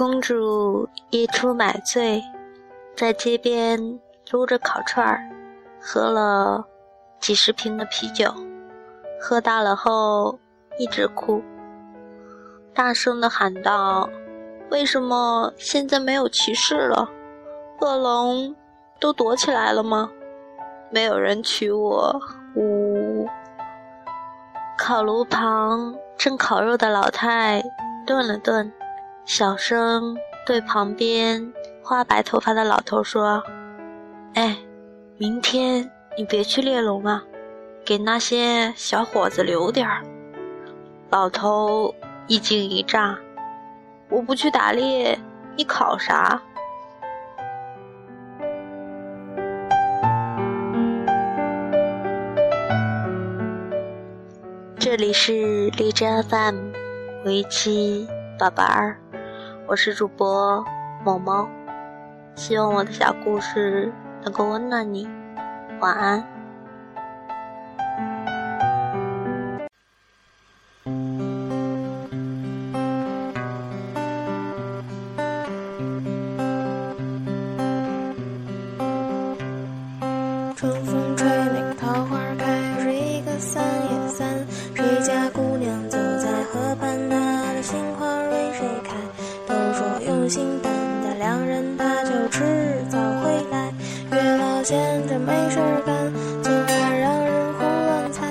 公主夜出买醉，在街边撸着烤串儿，喝了几十瓶的啤酒，喝大了后一直哭，大声的喊道：“为什么现在没有骑士了？恶龙都躲起来了吗？没有人娶我！”呜。烤炉旁正烤肉的老太顿了顿，小声对旁边花白头发的老头说：“哎，明天你别去猎龙了，给那些小伙子留点儿。”老头一惊一乍：“我不去打猎，你烤啥？”这里是荔枝 FM，为期宝宝儿，我是主播某猫，希望我的小故事能够温暖你，晚安。春风吹用心等待两人，他就迟早回来。月老闲着没事干，总爱让人胡乱猜。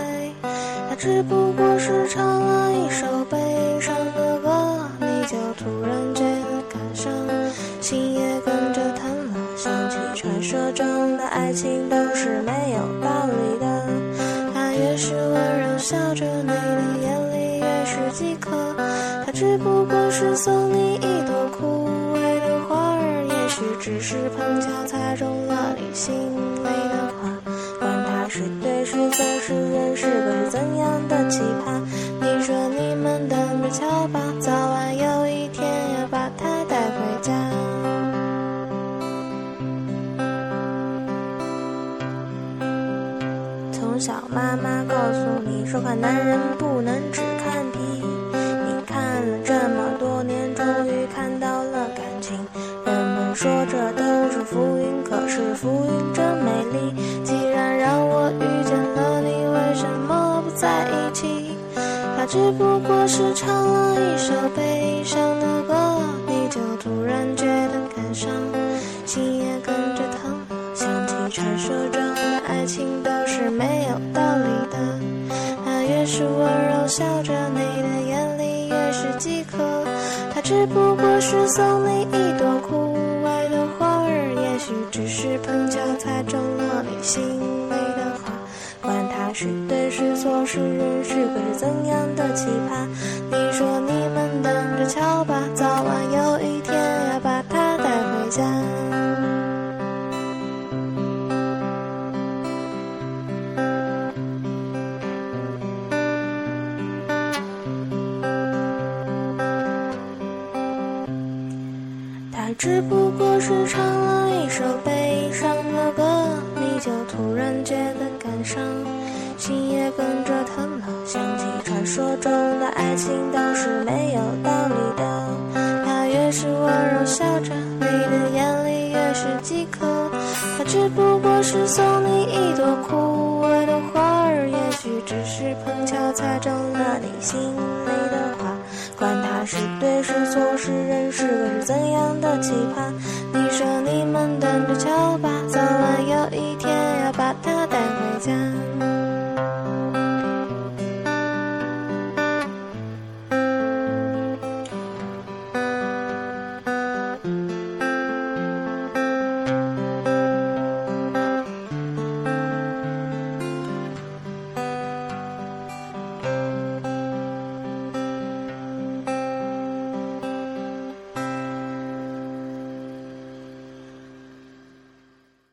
他只不过是唱了一首悲伤的歌，你就突然觉得感伤，心也跟着疼了。想起传说中的爱情都是没有道理的，他越是温柔笑着，你的眼里越是饥渴。他只不过是送你一朵。只是碰巧猜中了你心里的话，管他是对是错是人是鬼是怎样的奇葩。你说你们等着瞧吧，早晚有一天要把他带回家。从小妈妈告诉你说，看男人不能只说这都是浮云，可是浮云真美丽。既然让我遇见了你，为什么不在一起？他只不过是唱了一首悲伤的歌，你就突然觉得感伤，心也跟着疼。想起传说中的爱情都是没有道理的，他越是温柔笑着，你的眼里越是饥渴。他只不过是送你一朵枯。只是碰巧猜中了你心里的花，管他是对是错是人是鬼是怎样的奇葩。你说你们等着瞧吧，只不过是唱了。一首悲伤的歌，你就突然觉得感伤，心也跟着疼了。想起传说中的爱情都是没有道理的，他越是温柔笑着，你的眼里越是饥渴。他只不过是送你一朵枯萎的花儿，也许只是碰巧踩中了你心是个怎样的奇葩你说你们等着瞧吧。